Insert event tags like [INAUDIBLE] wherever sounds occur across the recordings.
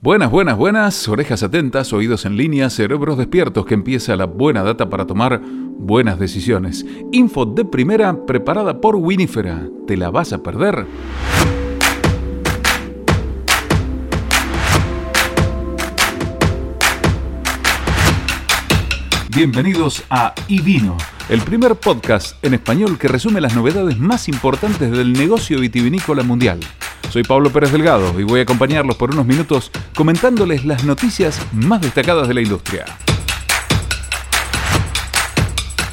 Buenas, buenas, buenas, orejas atentas, oídos en línea, cerebros despiertos, que empieza la buena data para tomar buenas decisiones. Info de primera preparada por Winifera. ¿Te la vas a perder? Bienvenidos a iVino, el primer podcast en español que resume las novedades más importantes del negocio vitivinícola mundial. Soy Pablo Pérez Delgado y voy a acompañarlos por unos minutos comentándoles las noticias más destacadas de la industria.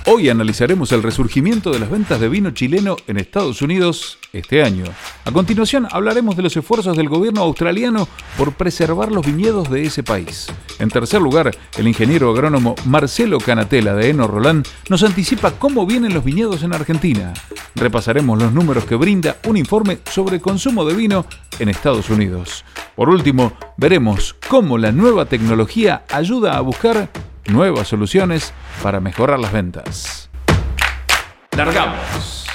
Hoy analizaremos el resurgimiento de las ventas de vino chileno en Estados Unidos este año. A continuación hablaremos de los esfuerzos del gobierno australiano por preservar los viñedos de ese país. En tercer lugar, el ingeniero agrónomo Marcelo Canatela de Eno Roland nos anticipa cómo vienen los viñedos en Argentina. Repasaremos los números que brinda un informe sobre consumo de vino en Estados Unidos. Por último, veremos cómo la nueva tecnología ayuda a buscar nuevas soluciones para mejorar las ventas. ¡Largamos!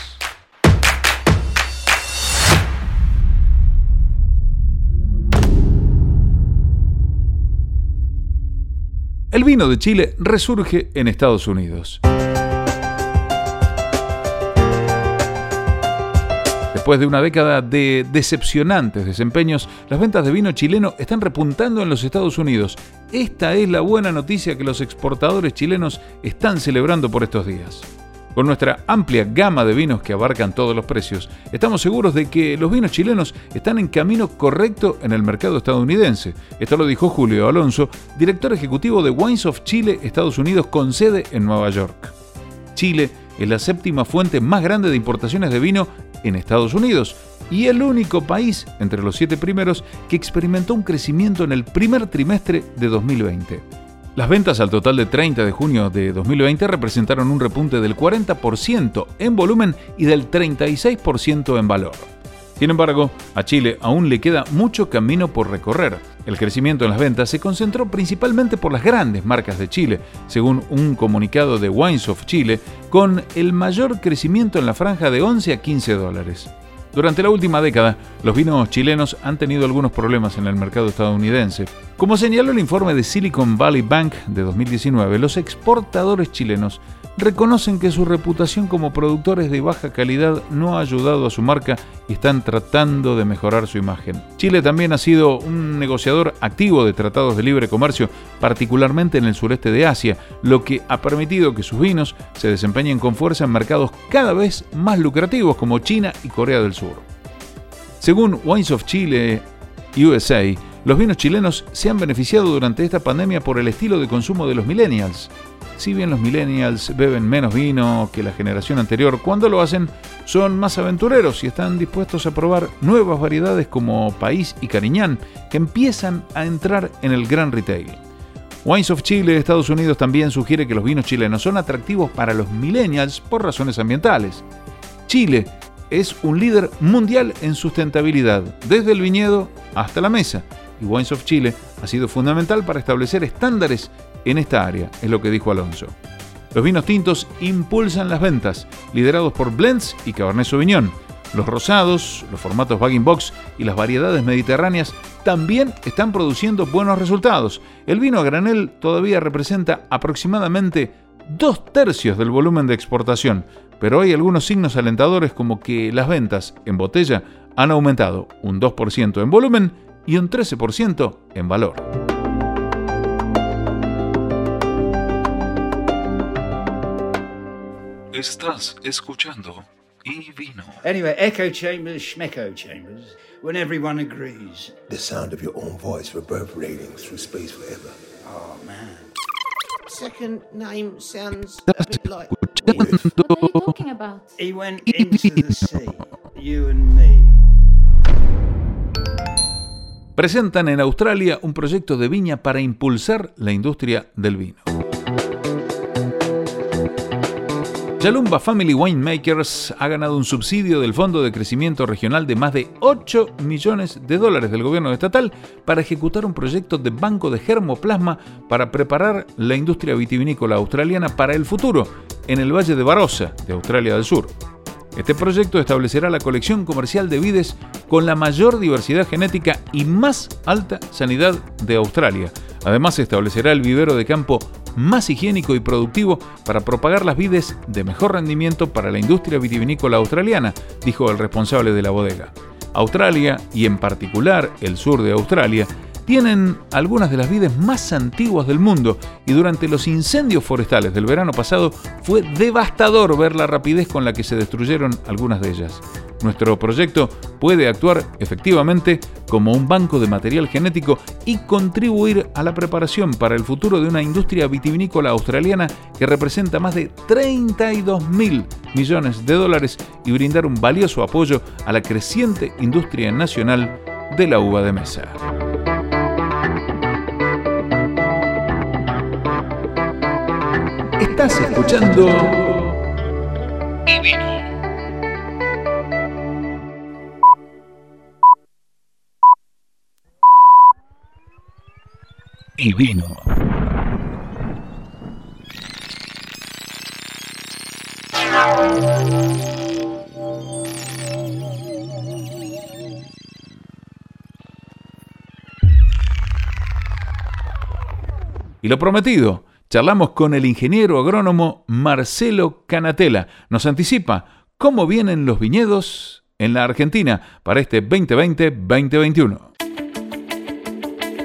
El vino de Chile resurge en Estados Unidos. Después de una década de decepcionantes desempeños, las ventas de vino chileno están repuntando en los Estados Unidos. Esta es la buena noticia que los exportadores chilenos están celebrando por estos días. Con nuestra amplia gama de vinos que abarcan todos los precios, estamos seguros de que los vinos chilenos están en camino correcto en el mercado estadounidense. Esto lo dijo Julio Alonso, director ejecutivo de Wines of Chile, Estados Unidos, con sede en Nueva York. Chile es la séptima fuente más grande de importaciones de vino en Estados Unidos y el único país entre los siete primeros que experimentó un crecimiento en el primer trimestre de 2020. Las ventas al total de 30 de junio de 2020 representaron un repunte del 40% en volumen y del 36% en valor. Sin embargo, a Chile aún le queda mucho camino por recorrer. El crecimiento en las ventas se concentró principalmente por las grandes marcas de Chile, según un comunicado de Wines of Chile, con el mayor crecimiento en la franja de 11 a 15 dólares. Durante la última década, los vinos chilenos han tenido algunos problemas en el mercado estadounidense. Como señaló el informe de Silicon Valley Bank de 2019, los exportadores chilenos reconocen que su reputación como productores de baja calidad no ha ayudado a su marca y están tratando de mejorar su imagen. Chile también ha sido un negociador activo de tratados de libre comercio, particularmente en el sureste de Asia, lo que ha permitido que sus vinos se desempeñen con fuerza en mercados cada vez más lucrativos como China y Corea del Sur. Según Wines of Chile USA, los vinos chilenos se han beneficiado durante esta pandemia por el estilo de consumo de los millennials. Si bien los millennials beben menos vino que la generación anterior, cuando lo hacen son más aventureros y están dispuestos a probar nuevas variedades como País y Cariñán, que empiezan a entrar en el gran retail. Wines of Chile, Estados Unidos, también sugiere que los vinos chilenos son atractivos para los millennials por razones ambientales. Chile es un líder mundial en sustentabilidad, desde el viñedo hasta la mesa, y Wines of Chile ha sido fundamental para establecer estándares en esta área, es lo que dijo Alonso. Los vinos tintos impulsan las ventas, liderados por blends y Cabernet Sauvignon. Los rosados, los formatos bagging box y las variedades mediterráneas también están produciendo buenos resultados. El vino a granel todavía representa aproximadamente dos tercios del volumen de exportación, pero hay algunos signos alentadores como que las ventas en botella han aumentado un 2% en volumen y un 13% en valor. Estás escuchando y vino. Anyway, echo chambers, schmecho chambers, when everyone agrees. The sound of your own voice reverberating through space forever. Oh man. Second name sounds a bit like. What are you talking about? He went into the [LAUGHS] sea, you and me. Presentan en Australia un proyecto de viña para impulsar la industria del vino. Yalumba Family Winemakers ha ganado un subsidio del Fondo de Crecimiento Regional de más de 8 millones de dólares del gobierno estatal para ejecutar un proyecto de banco de germoplasma para preparar la industria vitivinícola australiana para el futuro en el Valle de Barossa, de Australia del Sur. Este proyecto establecerá la colección comercial de vides con la mayor diversidad genética y más alta sanidad de Australia. Además, establecerá el vivero de campo más higiénico y productivo para propagar las vides de mejor rendimiento para la industria vitivinícola australiana, dijo el responsable de la bodega. Australia, y en particular el sur de Australia, tienen algunas de las vides más antiguas del mundo y durante los incendios forestales del verano pasado fue devastador ver la rapidez con la que se destruyeron algunas de ellas. Nuestro proyecto puede actuar efectivamente como un banco de material genético y contribuir a la preparación para el futuro de una industria vitivinícola australiana que representa más de 32 mil millones de dólares y brindar un valioso apoyo a la creciente industria nacional de la uva de mesa. Estás escuchando Divino. Divino. Y lo prometido, Charlamos con el ingeniero agrónomo Marcelo Canatela. Nos anticipa cómo vienen los viñedos en la Argentina para este 2020-2021.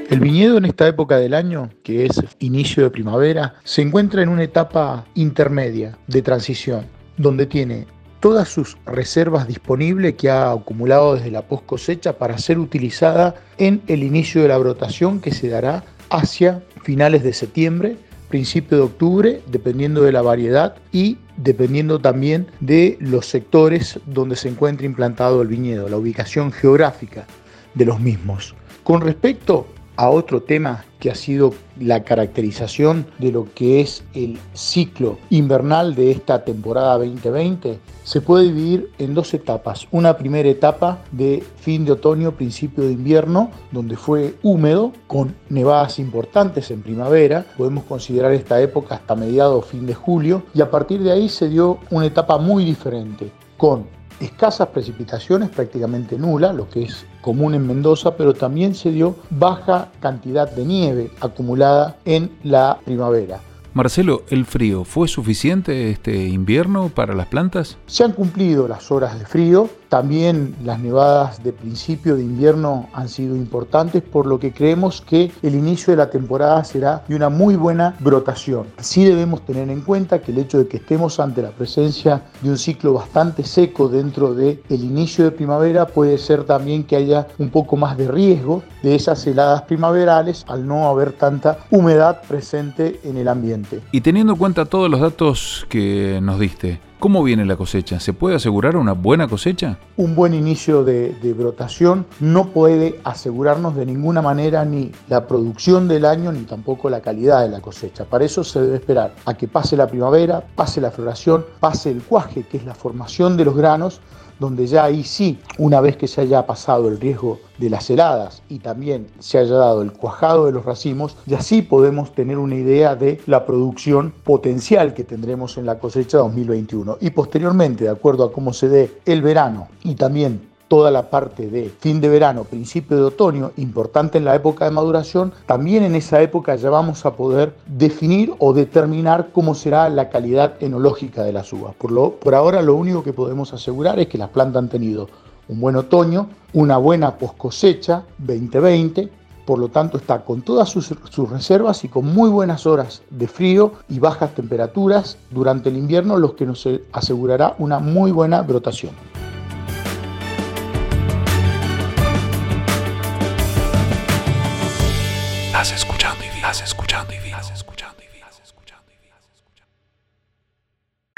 El viñedo en esta época del año, que es inicio de primavera, se encuentra en una etapa intermedia de transición, donde tiene todas sus reservas disponibles que ha acumulado desde la post cosecha para ser utilizada en el inicio de la brotación que se dará hacia finales de septiembre principio de octubre, dependiendo de la variedad y dependiendo también de los sectores donde se encuentra implantado el viñedo, la ubicación geográfica de los mismos. Con respecto a otro tema que ha sido la caracterización de lo que es el ciclo invernal de esta temporada 2020, se puede dividir en dos etapas. Una primera etapa de fin de otoño, principio de invierno, donde fue húmedo, con nevadas importantes en primavera. Podemos considerar esta época hasta mediados o fin de julio. Y a partir de ahí se dio una etapa muy diferente, con escasas precipitaciones, prácticamente nula, lo que es común en Mendoza, pero también se dio baja cantidad de nieve acumulada en la primavera. Marcelo, ¿el frío fue suficiente este invierno para las plantas? Se han cumplido las horas de frío, también las nevadas de principio de invierno han sido importantes, por lo que creemos que el inicio de la temporada será de una muy buena brotación. Sí debemos tener en cuenta que el hecho de que estemos ante la presencia de un ciclo bastante seco dentro del el inicio de primavera puede ser también que haya un poco más de riesgo de esas heladas primaverales al no haber tanta humedad presente en el ambiente. Y teniendo en cuenta todos los datos que nos diste, ¿Cómo viene la cosecha? ¿Se puede asegurar una buena cosecha? Un buen inicio de, de, brotación no puede asegurarnos de ninguna manera ni la producción del año ni tampoco la calidad de la cosecha. Para eso se debe esperar a que pase la primavera, pase la floración, pase el cuaje, que es la formación de los granos, donde ya ahí sí, una vez que se haya pasado el riesgo de las heladas y también se haya dado el cuajado de los racimos, ya sí podemos tener una idea de la producción potencial que tendremos en la cosecha 2021. Y posteriormente, de acuerdo a cómo se dé el verano y también toda la parte de fin de verano, principio de otoño, importante en la época de maduración, también en esa época ya vamos a poder definir o determinar cómo será la calidad enológica de las uvas. Por, lo, por ahora lo único que podemos asegurar es que las plantas han tenido un buen otoño, una buena post cosecha 2020, por lo tanto está con todas sus, sus, reservas y con muy buenas horas de frío y bajas temperaturas durante el invierno, los que nos asegurará una muy buena brotación.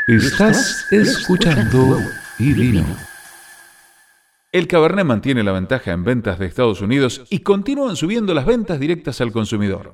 Estás escuchando y vino. El Cabernet mantiene la ventaja en ventas de Estados Unidos y continúan subiendo las ventas directas al consumidor.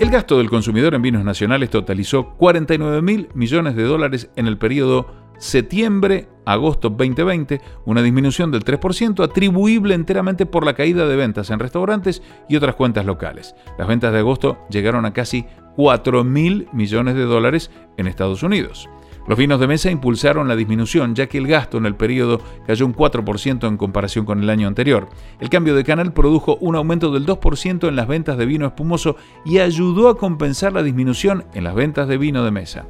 El gasto del consumidor en vinos nacionales totalizó 49 mil millones de dólares en el periodo septiembre agosto 2020, una disminución del 3% atribuible enteramente por la caída de ventas en restaurantes y otras cuentas locales. Las ventas de agosto llegaron a casi 4 mil millones de dólares en Estados Unidos. Los vinos de mesa impulsaron la disminución, ya que el gasto en el periodo cayó un 4% en comparación con el año anterior. El cambio de canal produjo un aumento del 2% en las ventas de vino espumoso y ayudó a compensar la disminución en las ventas de vino de mesa.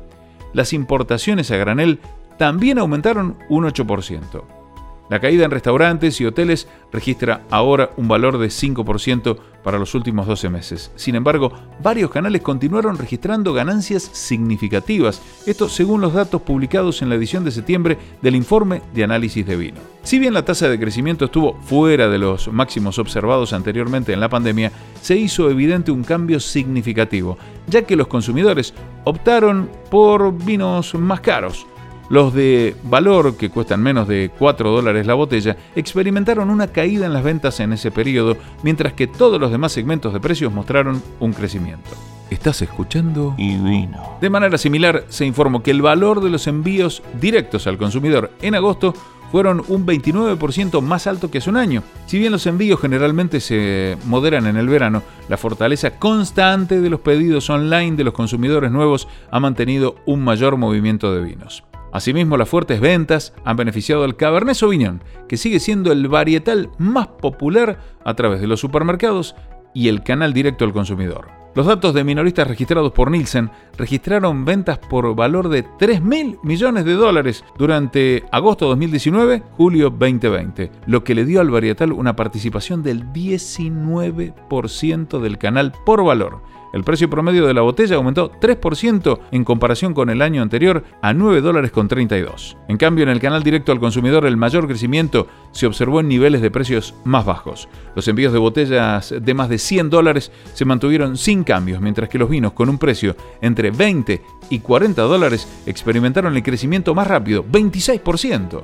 Las importaciones a granel también aumentaron un 8%. La caída en restaurantes y hoteles registra ahora un valor de 5% para los últimos 12 meses. Sin embargo, varios canales continuaron registrando ganancias significativas, esto según los datos publicados en la edición de septiembre del informe de análisis de vino. Si bien la tasa de crecimiento estuvo fuera de los máximos observados anteriormente en la pandemia, se hizo evidente un cambio significativo, ya que los consumidores optaron por vinos más caros, los de valor, que cuestan menos de 4 dólares la botella, experimentaron una caída en las ventas en ese periodo, mientras que todos los demás segmentos de precios mostraron un crecimiento. ¿Estás escuchando? Y vino. De manera similar, se informó que el valor de los envíos directos al consumidor en agosto fueron un 29% más alto que hace un año. Si bien los envíos generalmente se moderan en el verano, la fortaleza constante de los pedidos online de los consumidores nuevos ha mantenido un mayor movimiento de vinos. Asimismo, las fuertes ventas han beneficiado al Cabernet Sauvignon, que sigue siendo el varietal más popular a través de los supermercados y el canal directo al consumidor. Los datos de minoristas registrados por Nielsen registraron ventas por valor de 3.000 millones de dólares durante agosto 2019-julio 2020, lo que le dio al varietal una participación del 19% del canal por valor el precio promedio de la botella aumentó 3% en comparación con el año anterior a 9 dólares con 32. En cambio, en el canal directo al consumidor el mayor crecimiento se observó en niveles de precios más bajos. Los envíos de botellas de más de 100 dólares se mantuvieron sin cambios, mientras que los vinos con un precio entre 20 y 40 dólares experimentaron el crecimiento más rápido, 26%.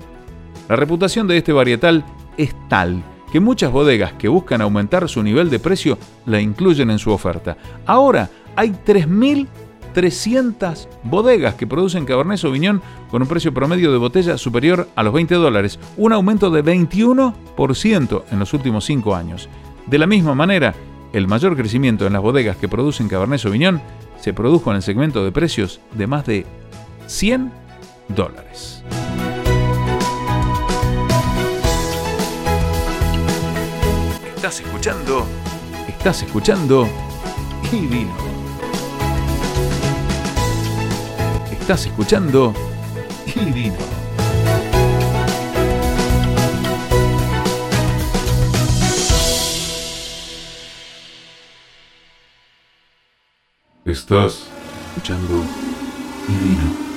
La reputación de este varietal es tal que muchas bodegas que buscan aumentar su nivel de precio la incluyen en su oferta. Ahora hay 3.300 bodegas que producen Cabernet Sauvignon con un precio promedio de botella superior a los 20 dólares, un aumento de 21% en los últimos 5 años. De la misma manera, el mayor crecimiento en las bodegas que producen Cabernet Sauvignon se produjo en el segmento de precios de más de 100 dólares. Estás escuchando. Estás escuchando. Y vino. Estás escuchando. Y vino. Estás escuchando. Y vino.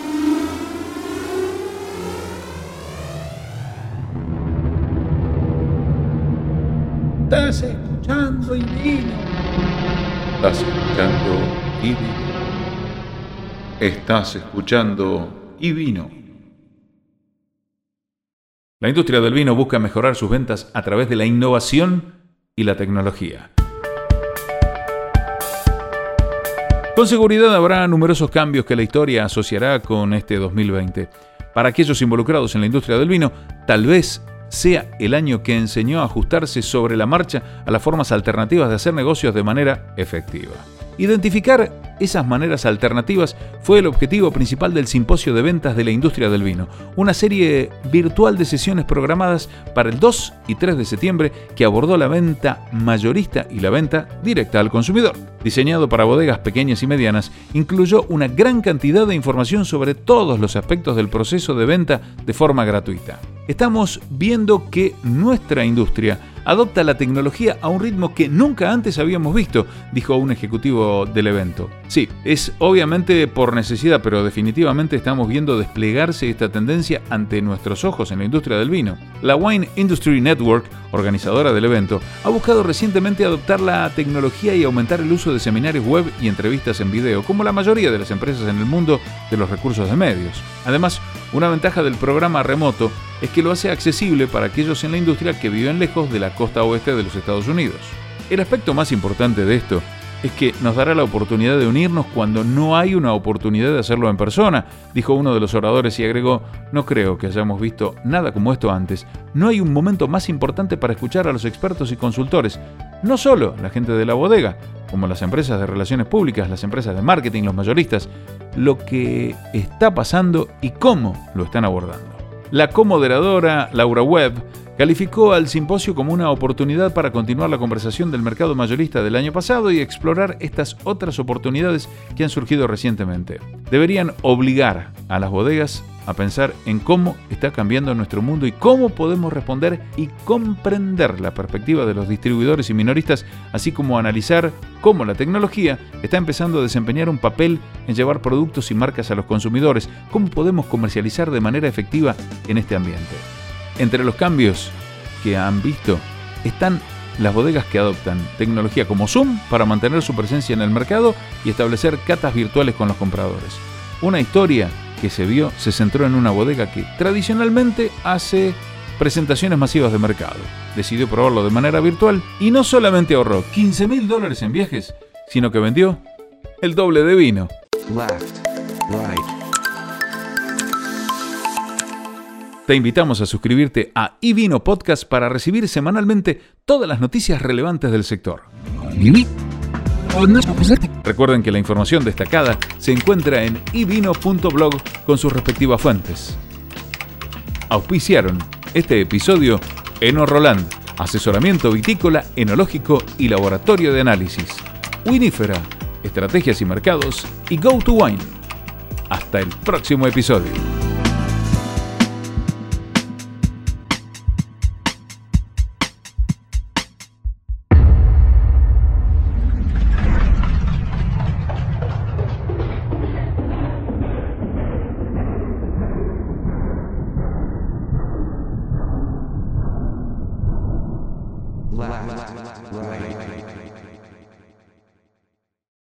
Estás escuchando y vino. Estás escuchando y vino. La industria del vino busca mejorar sus ventas a través de la innovación y la tecnología. Con seguridad habrá numerosos cambios que la historia asociará con este 2020. Para aquellos involucrados en la industria del vino, tal vez sea el año que enseñó a ajustarse sobre la marcha a las formas alternativas de hacer negocios de manera efectiva. Identificar esas maneras alternativas fue el objetivo principal del Simposio de Ventas de la Industria del Vino, una serie virtual de sesiones programadas para el 2 y 3 de septiembre que abordó la venta mayorista y la venta directa al consumidor. Diseñado para bodegas pequeñas y medianas, incluyó una gran cantidad de información sobre todos los aspectos del proceso de venta de forma gratuita. Estamos viendo que nuestra industria adopta la tecnología a un ritmo que nunca antes habíamos visto, dijo un ejecutivo del evento. Sí, es obviamente por necesidad, pero definitivamente estamos viendo desplegarse esta tendencia ante nuestros ojos en la industria del vino. La Wine Industry Network, organizadora del evento, ha buscado recientemente adoptar la tecnología y aumentar el uso de seminarios web y entrevistas en video, como la mayoría de las empresas en el mundo de los recursos de medios. Además, una ventaja del programa remoto es que lo hace accesible para aquellos en la industria que viven lejos de la costa oeste de los Estados Unidos. El aspecto más importante de esto es que nos dará la oportunidad de unirnos cuando no hay una oportunidad de hacerlo en persona, dijo uno de los oradores y agregó, no creo que hayamos visto nada como esto antes. No hay un momento más importante para escuchar a los expertos y consultores, no solo la gente de la bodega, como las empresas de relaciones públicas, las empresas de marketing, los mayoristas, lo que está pasando y cómo lo están abordando. La comoderadora Laura Webb calificó al simposio como una oportunidad para continuar la conversación del mercado mayorista del año pasado y explorar estas otras oportunidades que han surgido recientemente. Deberían obligar a las bodegas a pensar en cómo está cambiando nuestro mundo y cómo podemos responder y comprender la perspectiva de los distribuidores y minoristas, así como analizar cómo la tecnología está empezando a desempeñar un papel en llevar productos y marcas a los consumidores, cómo podemos comercializar de manera efectiva en este ambiente. Entre los cambios que han visto están las bodegas que adoptan tecnología como Zoom para mantener su presencia en el mercado y establecer catas virtuales con los compradores. Una historia que se vio se centró en una bodega que tradicionalmente hace presentaciones masivas de mercado. Decidió probarlo de manera virtual y no solamente ahorró 15 mil dólares en viajes, sino que vendió el doble de vino. left, right. Te invitamos a suscribirte a iVino Podcast para recibir semanalmente todas las noticias relevantes del sector. Recuerden que la información destacada se encuentra en ivino.blog con sus respectivas fuentes. Auspiciaron este episodio Eno Roland, asesoramiento vitícola, enológico y laboratorio de análisis. Winifera, estrategias y mercados y Go to Wine. Hasta el próximo episodio.